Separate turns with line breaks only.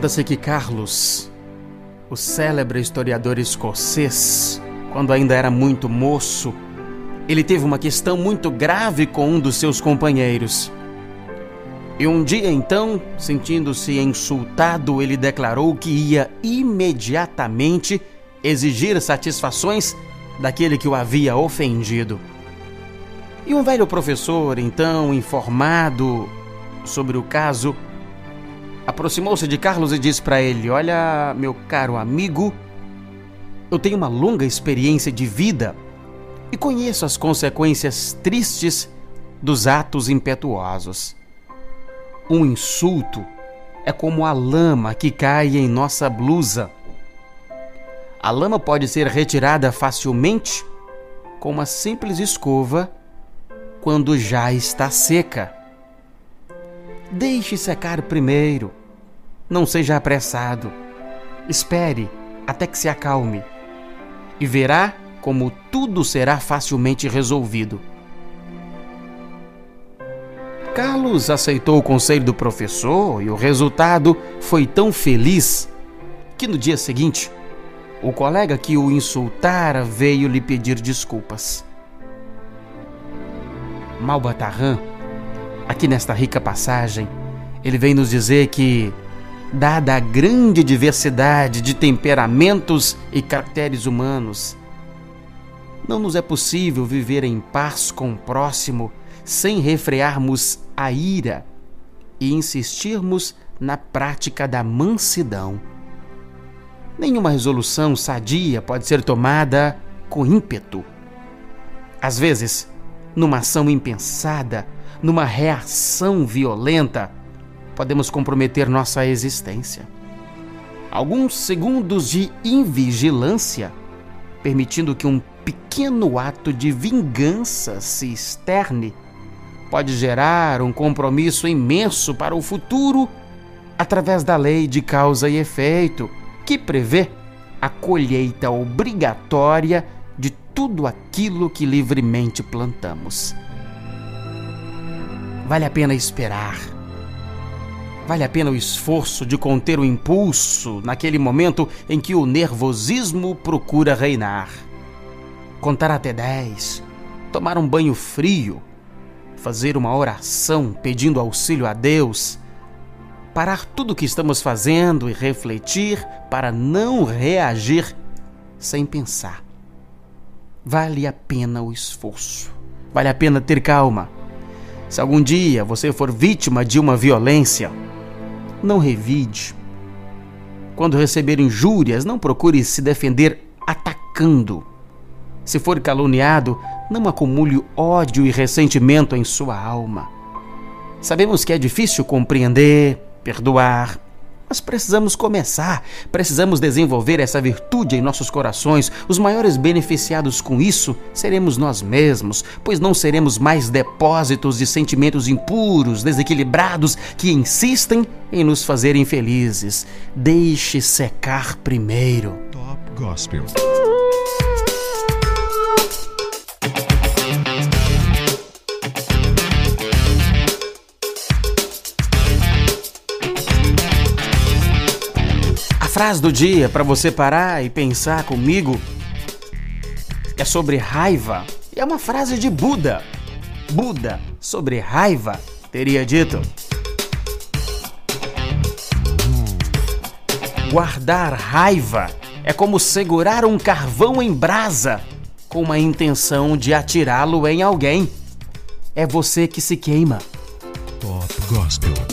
Conta-se que Carlos, o célebre historiador escocês, quando ainda era muito moço, ele teve uma questão muito grave com um dos seus companheiros. E um dia então, sentindo-se insultado, ele declarou que ia imediatamente exigir satisfações daquele que o havia ofendido. E um velho professor, então informado sobre o caso, aproximou-se de Carlos e disse para ele: Olha, meu caro amigo, eu tenho uma longa experiência de vida e conheço as consequências tristes dos atos impetuosos. Um insulto é como a lama que cai em nossa blusa. A lama pode ser retirada facilmente com uma simples escova quando já está seca. Deixe secar primeiro. Não seja apressado. Espere até que se acalme e verá como tudo será facilmente resolvido. Carlos aceitou o conselho do professor e o resultado foi tão feliz que no dia seguinte o colega que o insultara veio lhe pedir desculpas. Malbatarran, aqui nesta rica passagem, ele vem nos dizer que, dada a grande diversidade de temperamentos e caracteres humanos, não nos é possível viver em paz com o próximo sem refrearmos a ira e insistirmos na prática da mansidão. Nenhuma resolução sadia pode ser tomada com ímpeto. Às vezes, numa ação impensada, numa reação violenta, podemos comprometer nossa existência. Alguns segundos de invigilância, permitindo que um pequeno ato de vingança se externe, pode gerar um compromisso imenso para o futuro através da lei de causa e efeito, que prevê a colheita obrigatória tudo aquilo que livremente plantamos. Vale a pena esperar. Vale a pena o esforço de conter o impulso naquele momento em que o nervosismo procura reinar. Contar até dez, tomar um banho frio, fazer uma oração pedindo auxílio a Deus, parar tudo o que estamos fazendo e refletir para não reagir sem pensar vale a pena o esforço. Vale a pena ter calma. Se algum dia você for vítima de uma violência, não revide. Quando receber injúrias, não procure se defender atacando. Se for caluniado, não acumule ódio e ressentimento em sua alma. Sabemos que é difícil compreender, perdoar, mas precisamos começar, precisamos desenvolver essa virtude em nossos corações. Os maiores beneficiados com isso seremos nós mesmos, pois não seremos mais depósitos de sentimentos impuros, desequilibrados, que insistem em nos fazer infelizes. Deixe secar primeiro. Top Gospel. Frase do dia para você parar e pensar comigo é sobre raiva. E é uma frase de Buda. Buda, sobre raiva, teria dito: Guardar raiva é como segurar um carvão em brasa com uma intenção de atirá-lo em alguém. É você que se queima. Top Gospel.